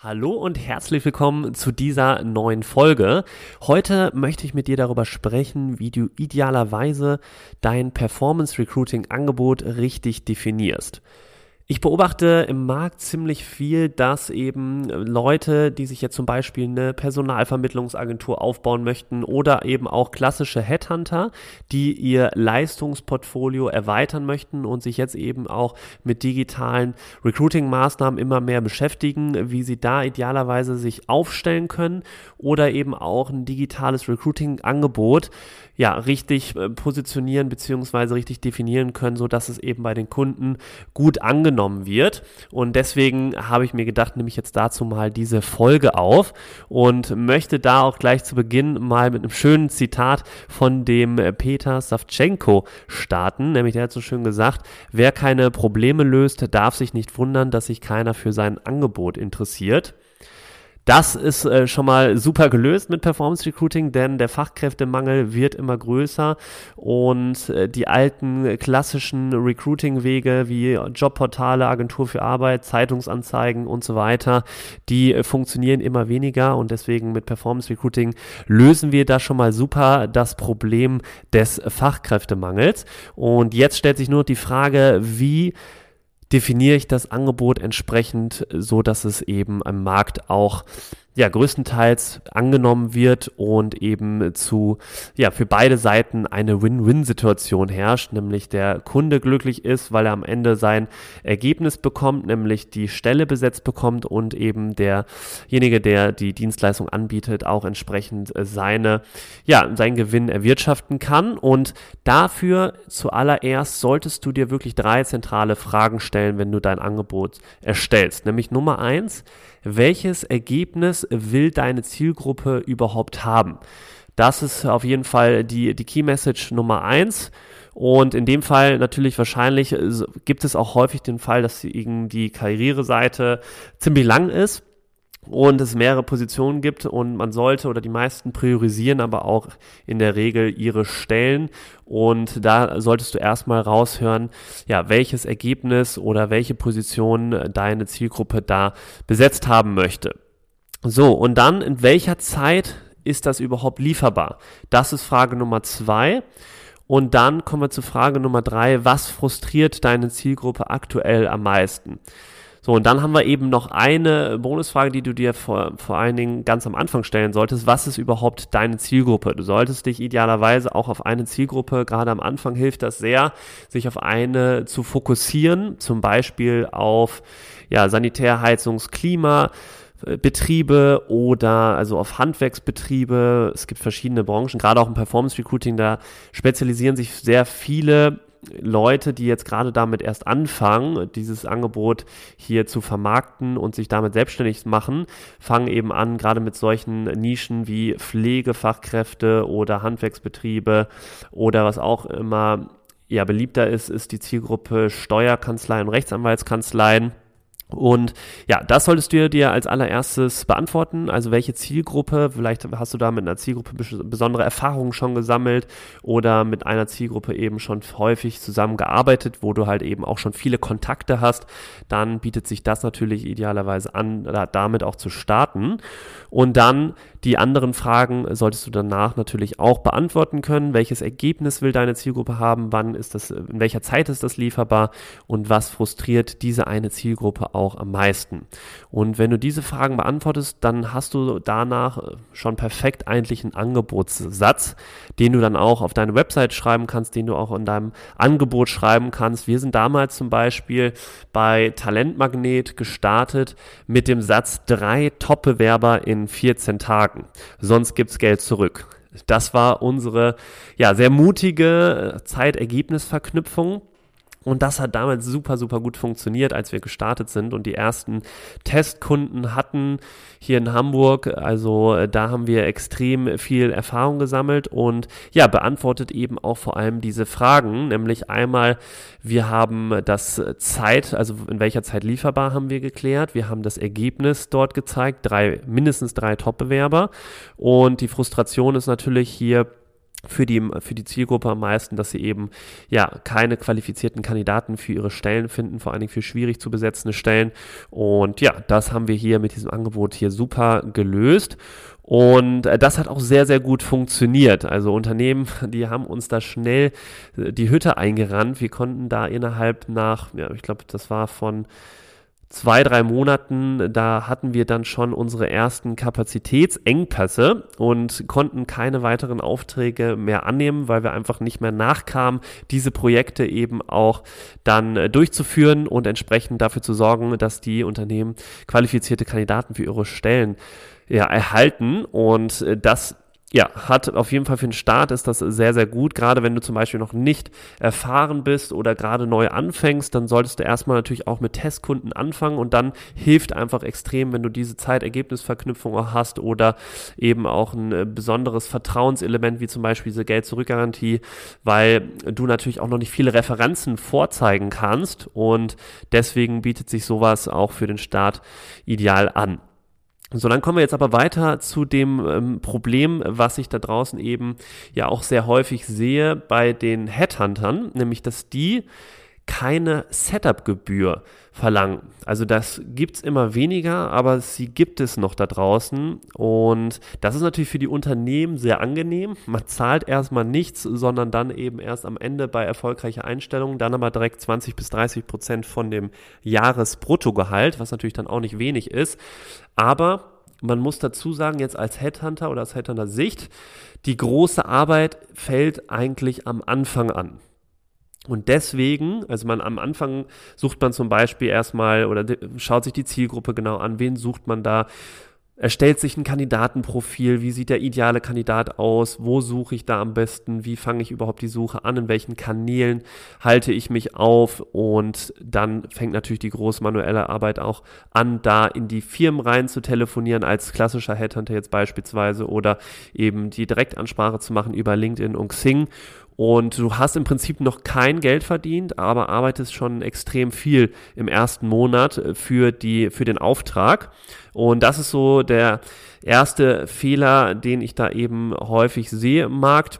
Hallo und herzlich willkommen zu dieser neuen Folge. Heute möchte ich mit dir darüber sprechen, wie du idealerweise dein Performance Recruiting Angebot richtig definierst. Ich beobachte im Markt ziemlich viel, dass eben Leute, die sich jetzt zum Beispiel eine Personalvermittlungsagentur aufbauen möchten oder eben auch klassische Headhunter, die ihr Leistungsportfolio erweitern möchten und sich jetzt eben auch mit digitalen Recruiting-Maßnahmen immer mehr beschäftigen, wie sie da idealerweise sich aufstellen können oder eben auch ein digitales Recruiting-Angebot ja, richtig äh, positionieren beziehungsweise richtig definieren können, so dass es eben bei den Kunden gut angenommen wird. Und deswegen habe ich mir gedacht, nehme ich jetzt dazu mal diese Folge auf und möchte da auch gleich zu Beginn mal mit einem schönen Zitat von dem Peter Savchenko starten. Nämlich der hat so schön gesagt, wer keine Probleme löst, darf sich nicht wundern, dass sich keiner für sein Angebot interessiert. Das ist äh, schon mal super gelöst mit Performance Recruiting, denn der Fachkräftemangel wird immer größer und äh, die alten klassischen Recruiting-Wege wie Jobportale, Agentur für Arbeit, Zeitungsanzeigen und so weiter, die äh, funktionieren immer weniger und deswegen mit Performance Recruiting lösen wir da schon mal super das Problem des Fachkräftemangels. Und jetzt stellt sich nur die Frage, wie definiere ich das Angebot entsprechend so, dass es eben am Markt auch ja größtenteils angenommen wird und eben zu ja für beide Seiten eine Win-Win-Situation herrscht, nämlich der Kunde glücklich ist, weil er am Ende sein Ergebnis bekommt, nämlich die Stelle besetzt bekommt und eben derjenige, der die Dienstleistung anbietet, auch entsprechend seine ja seinen Gewinn erwirtschaften kann. Und dafür zuallererst solltest du dir wirklich drei zentrale Fragen stellen, wenn du dein Angebot erstellst, nämlich Nummer eins welches Ergebnis will deine Zielgruppe überhaupt haben. Das ist auf jeden Fall die, die Key Message Nummer eins. Und in dem Fall natürlich wahrscheinlich äh, gibt es auch häufig den Fall, dass die Karriereseite ziemlich lang ist und es mehrere Positionen gibt und man sollte oder die meisten priorisieren aber auch in der Regel ihre Stellen und da solltest du erstmal raushören, ja, welches Ergebnis oder welche Position deine Zielgruppe da besetzt haben möchte. So, und dann in welcher Zeit ist das überhaupt lieferbar? Das ist Frage Nummer zwei. Und dann kommen wir zu Frage Nummer drei. Was frustriert deine Zielgruppe aktuell am meisten? So, und dann haben wir eben noch eine Bonusfrage, die du dir vor, vor allen Dingen ganz am Anfang stellen solltest. Was ist überhaupt deine Zielgruppe? Du solltest dich idealerweise auch auf eine Zielgruppe, gerade am Anfang hilft das sehr, sich auf eine zu fokussieren, zum Beispiel auf ja, Sanitär, Heizungs, Klima. Betriebe oder also auf Handwerksbetriebe. Es gibt verschiedene Branchen, gerade auch im Performance Recruiting, da spezialisieren sich sehr viele Leute, die jetzt gerade damit erst anfangen, dieses Angebot hier zu vermarkten und sich damit selbstständig machen, fangen eben an, gerade mit solchen Nischen wie Pflegefachkräfte oder Handwerksbetriebe oder was auch immer ja beliebter ist, ist die Zielgruppe Steuerkanzleien und Rechtsanwaltskanzleien und ja, das solltest du dir als allererstes beantworten. Also welche Zielgruppe, vielleicht hast du da mit einer Zielgruppe besondere Erfahrungen schon gesammelt oder mit einer Zielgruppe eben schon häufig zusammengearbeitet, wo du halt eben auch schon viele Kontakte hast. Dann bietet sich das natürlich idealerweise an, damit auch zu starten. Und dann die anderen Fragen solltest du danach natürlich auch beantworten können. Welches Ergebnis will deine Zielgruppe haben? Wann ist das, in welcher Zeit ist das lieferbar? Und was frustriert diese eine Zielgruppe auch am meisten? Und wenn du diese Fragen beantwortest, dann hast du danach schon perfekt eigentlich einen Angebotssatz, den du dann auch auf deine Website schreiben kannst, den du auch in deinem Angebot schreiben kannst. Wir sind damals zum Beispiel bei Talentmagnet gestartet mit dem Satz drei Top-Bewerber in 14 Tagen parken. Sonst gibt's Geld zurück. Das war unsere ja sehr mutige Zeitergebnisverknüpfung. Und das hat damals super, super gut funktioniert, als wir gestartet sind und die ersten Testkunden hatten hier in Hamburg. Also äh, da haben wir extrem viel Erfahrung gesammelt und ja, beantwortet eben auch vor allem diese Fragen, nämlich einmal, wir haben das Zeit, also in welcher Zeit lieferbar haben wir geklärt. Wir haben das Ergebnis dort gezeigt, drei, mindestens drei Top-Bewerber. Und die Frustration ist natürlich hier, für die, für die Zielgruppe am meisten, dass sie eben ja keine qualifizierten Kandidaten für ihre Stellen finden, vor allen Dingen für schwierig zu besetzende Stellen. Und ja, das haben wir hier mit diesem Angebot hier super gelöst. Und äh, das hat auch sehr, sehr gut funktioniert. Also Unternehmen, die haben uns da schnell äh, die Hütte eingerannt. Wir konnten da innerhalb nach, ja, ich glaube, das war von zwei, drei Monaten, da hatten wir dann schon unsere ersten Kapazitätsengpässe und konnten keine weiteren Aufträge mehr annehmen, weil wir einfach nicht mehr nachkamen, diese Projekte eben auch dann äh, durchzuführen und entsprechend dafür zu sorgen, dass die Unternehmen qualifizierte Kandidaten für ihre Stellen ja, erhalten. Und äh, das ja, hat auf jeden Fall für den Start ist das sehr, sehr gut. Gerade wenn du zum Beispiel noch nicht erfahren bist oder gerade neu anfängst, dann solltest du erstmal natürlich auch mit Testkunden anfangen und dann hilft einfach extrem, wenn du diese Zeitergebnisverknüpfung auch hast oder eben auch ein äh, besonderes Vertrauenselement wie zum Beispiel diese Geld-Zurück-Garantie, weil du natürlich auch noch nicht viele Referenzen vorzeigen kannst und deswegen bietet sich sowas auch für den Start ideal an. So, dann kommen wir jetzt aber weiter zu dem ähm, Problem, was ich da draußen eben ja auch sehr häufig sehe bei den Headhuntern, nämlich dass die keine Setup-Gebühr verlangen. Also das gibt's immer weniger, aber sie gibt es noch da draußen. Und das ist natürlich für die Unternehmen sehr angenehm. Man zahlt erstmal nichts, sondern dann eben erst am Ende bei erfolgreicher Einstellung, dann aber direkt 20 bis 30 Prozent von dem Jahresbruttogehalt, was natürlich dann auch nicht wenig ist. Aber man muss dazu sagen, jetzt als Headhunter oder als Headhunter-Sicht, die große Arbeit fällt eigentlich am Anfang an. Und deswegen, also man am Anfang sucht man zum Beispiel erstmal oder schaut sich die Zielgruppe genau an, wen sucht man da, erstellt sich ein Kandidatenprofil, wie sieht der ideale Kandidat aus, wo suche ich da am besten, wie fange ich überhaupt die Suche an, in welchen Kanälen halte ich mich auf? Und dann fängt natürlich die große manuelle Arbeit auch an, da in die Firmen rein zu telefonieren als klassischer Headhunter jetzt beispielsweise oder eben die Direktansprache zu machen über LinkedIn und Xing und du hast im Prinzip noch kein Geld verdient, aber arbeitest schon extrem viel im ersten Monat äh, für die, für den Auftrag. Und das ist so der erste Fehler, den ich da eben häufig sehe im Markt.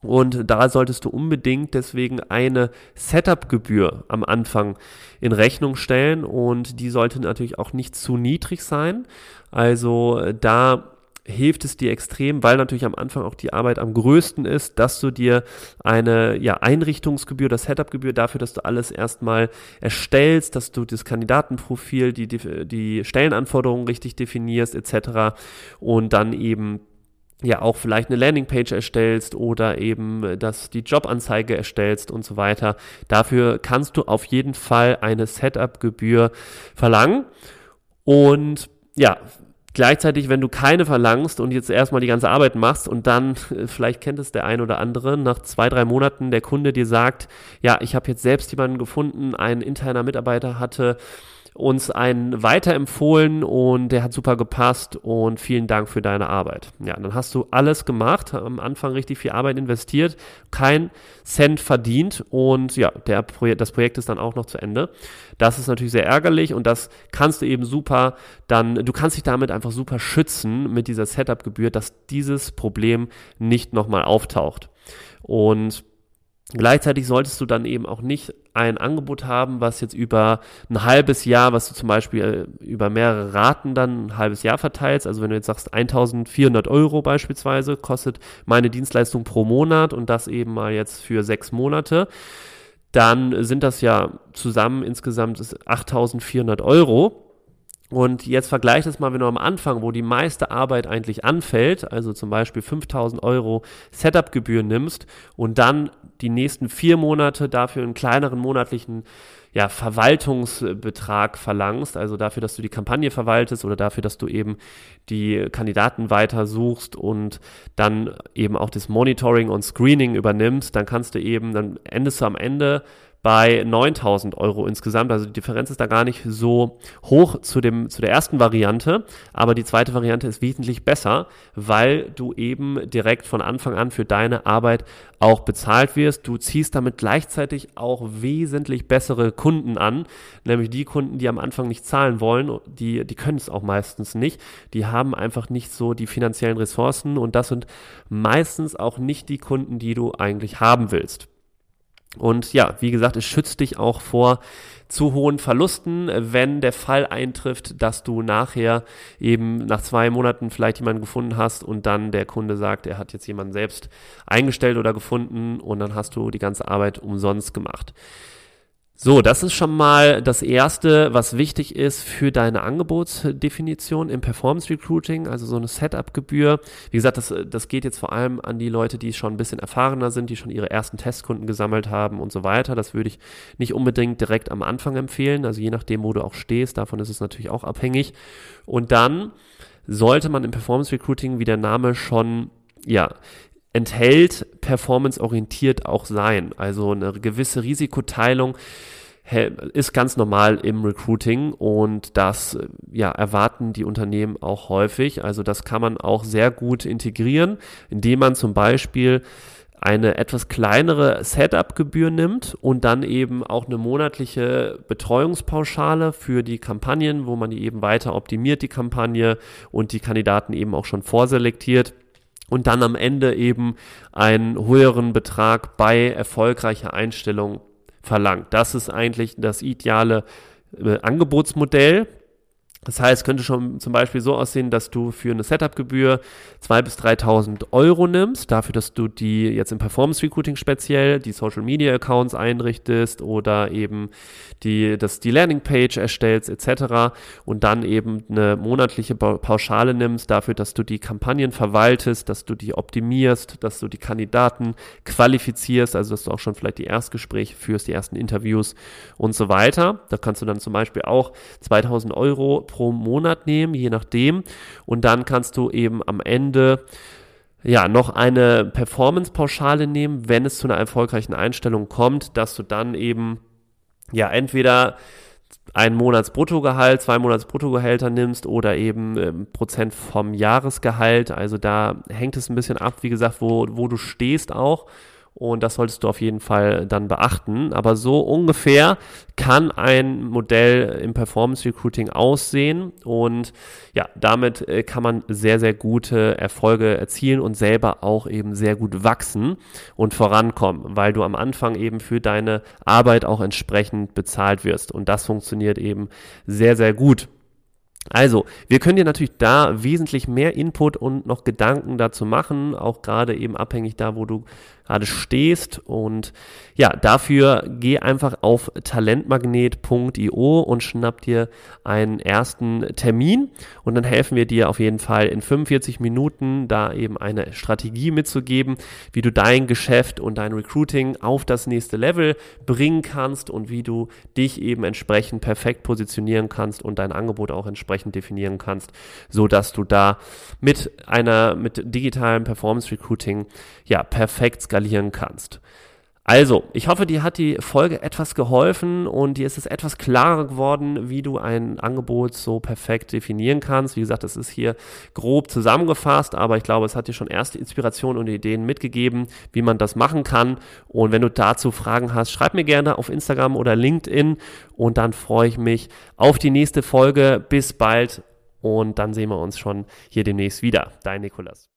Und da solltest du unbedingt deswegen eine Setup-Gebühr am Anfang in Rechnung stellen und die sollte natürlich auch nicht zu niedrig sein. Also äh, da hilft es dir extrem, weil natürlich am Anfang auch die Arbeit am größten ist, dass du dir eine ja, Einrichtungsgebühr, das Setup-Gebühr dafür, dass du alles erstmal erstellst, dass du das Kandidatenprofil, die, die, die Stellenanforderungen richtig definierst etc. und dann eben ja auch vielleicht eine Landingpage erstellst oder eben dass die Jobanzeige erstellst und so weiter. Dafür kannst du auf jeden Fall eine Setup-Gebühr verlangen. Und ja, Gleichzeitig, wenn du keine verlangst und jetzt erstmal die ganze Arbeit machst und dann, vielleicht kennt es der ein oder andere, nach zwei, drei Monaten der Kunde dir sagt, ja, ich habe jetzt selbst jemanden gefunden, ein interner Mitarbeiter hatte uns einen weiterempfohlen und der hat super gepasst und vielen Dank für deine Arbeit. Ja, dann hast du alles gemacht, am Anfang richtig viel Arbeit investiert, kein Cent verdient und ja, der Projekt, das Projekt ist dann auch noch zu Ende. Das ist natürlich sehr ärgerlich und das kannst du eben super dann, du kannst dich damit einfach super schützen mit dieser Setup-Gebühr, dass dieses Problem nicht nochmal auftaucht. Und Gleichzeitig solltest du dann eben auch nicht ein Angebot haben, was jetzt über ein halbes Jahr, was du zum Beispiel äh, über mehrere Raten dann ein halbes Jahr verteilst. Also wenn du jetzt sagst 1400 Euro beispielsweise kostet meine Dienstleistung pro Monat und das eben mal jetzt für sechs Monate, dann sind das ja zusammen insgesamt 8400 Euro. Und jetzt vergleich das mal, wenn du am Anfang, wo die meiste Arbeit eigentlich anfällt, also zum Beispiel 5000 Euro Setup-Gebühr nimmst und dann die nächsten vier Monate dafür einen kleineren monatlichen ja, Verwaltungsbetrag verlangst, also dafür, dass du die Kampagne verwaltest oder dafür, dass du eben die Kandidaten weiter suchst und dann eben auch das Monitoring und Screening übernimmst, dann kannst du eben, dann endest du am Ende bei 9000 Euro insgesamt. Also die Differenz ist da gar nicht so hoch zu, dem, zu der ersten Variante, aber die zweite Variante ist wesentlich besser, weil du eben direkt von Anfang an für deine Arbeit auch bezahlt wirst. Du ziehst damit gleichzeitig auch wesentlich bessere Kunden an, nämlich die Kunden, die am Anfang nicht zahlen wollen, die, die können es auch meistens nicht. Die haben einfach nicht so die finanziellen Ressourcen und das sind meistens auch nicht die Kunden, die du eigentlich haben willst. Und ja, wie gesagt, es schützt dich auch vor zu hohen Verlusten, wenn der Fall eintrifft, dass du nachher eben nach zwei Monaten vielleicht jemanden gefunden hast und dann der Kunde sagt, er hat jetzt jemanden selbst eingestellt oder gefunden und dann hast du die ganze Arbeit umsonst gemacht. So, das ist schon mal das erste, was wichtig ist für deine Angebotsdefinition im Performance Recruiting, also so eine Setup-Gebühr. Wie gesagt, das, das geht jetzt vor allem an die Leute, die schon ein bisschen erfahrener sind, die schon ihre ersten Testkunden gesammelt haben und so weiter. Das würde ich nicht unbedingt direkt am Anfang empfehlen, also je nachdem, wo du auch stehst, davon ist es natürlich auch abhängig. Und dann sollte man im Performance Recruiting, wie der Name schon ja, enthält, performanceorientiert auch sein. Also eine gewisse Risikoteilung ist ganz normal im Recruiting und das ja, erwarten die Unternehmen auch häufig. Also das kann man auch sehr gut integrieren, indem man zum Beispiel eine etwas kleinere Setup-Gebühr nimmt und dann eben auch eine monatliche Betreuungspauschale für die Kampagnen, wo man die eben weiter optimiert, die Kampagne und die Kandidaten eben auch schon vorselektiert und dann am Ende eben einen höheren Betrag bei erfolgreicher Einstellung verlangt. Das ist eigentlich das ideale äh, Angebotsmodell. Das heißt, könnte schon zum Beispiel so aussehen, dass du für eine Setup-Gebühr 2.000 bis 3.000 Euro nimmst, dafür, dass du die jetzt im Performance Recruiting speziell die Social Media Accounts einrichtest oder eben die, dass die Landingpage erstellst etc. und dann eben eine monatliche Pauschale nimmst dafür, dass du die Kampagnen verwaltest, dass du die optimierst, dass du die Kandidaten qualifizierst, also dass du auch schon vielleicht die Erstgespräche führst, die ersten Interviews und so weiter. Da kannst du dann zum Beispiel auch 2.000 Euro pro Monat nehmen, je nachdem. Und dann kannst du eben am Ende ja, noch eine Performance-Pauschale nehmen, wenn es zu einer erfolgreichen Einstellung kommt, dass du dann eben, ja, entweder ein Monats Bruttogehalt, zwei Monats Bruttogehälter nimmst oder eben ähm, Prozent vom Jahresgehalt. Also da hängt es ein bisschen ab, wie gesagt, wo, wo du stehst auch. Und das solltest du auf jeden Fall dann beachten. Aber so ungefähr kann ein Modell im Performance Recruiting aussehen. Und ja, damit äh, kann man sehr, sehr gute Erfolge erzielen und selber auch eben sehr gut wachsen und vorankommen, weil du am Anfang eben für deine Arbeit auch entsprechend bezahlt wirst. Und das funktioniert eben sehr, sehr gut. Also, wir können dir natürlich da wesentlich mehr Input und noch Gedanken dazu machen, auch gerade eben abhängig da, wo du gerade stehst. Und ja, dafür geh einfach auf talentmagnet.io und schnapp dir einen ersten Termin und dann helfen wir dir auf jeden Fall in 45 Minuten da eben eine Strategie mitzugeben, wie du dein Geschäft und dein Recruiting auf das nächste Level bringen kannst und wie du dich eben entsprechend perfekt positionieren kannst und dein Angebot auch entsprechend definieren kannst, so dass du da mit einer mit digitalem Performance Recruiting ja perfekt skalieren kannst. Also, ich hoffe, dir hat die Folge etwas geholfen und dir ist es etwas klarer geworden, wie du ein Angebot so perfekt definieren kannst. Wie gesagt, das ist hier grob zusammengefasst, aber ich glaube, es hat dir schon erste Inspirationen und Ideen mitgegeben, wie man das machen kann. Und wenn du dazu Fragen hast, schreib mir gerne auf Instagram oder LinkedIn und dann freue ich mich auf die nächste Folge. Bis bald und dann sehen wir uns schon hier demnächst wieder. Dein Nikolas.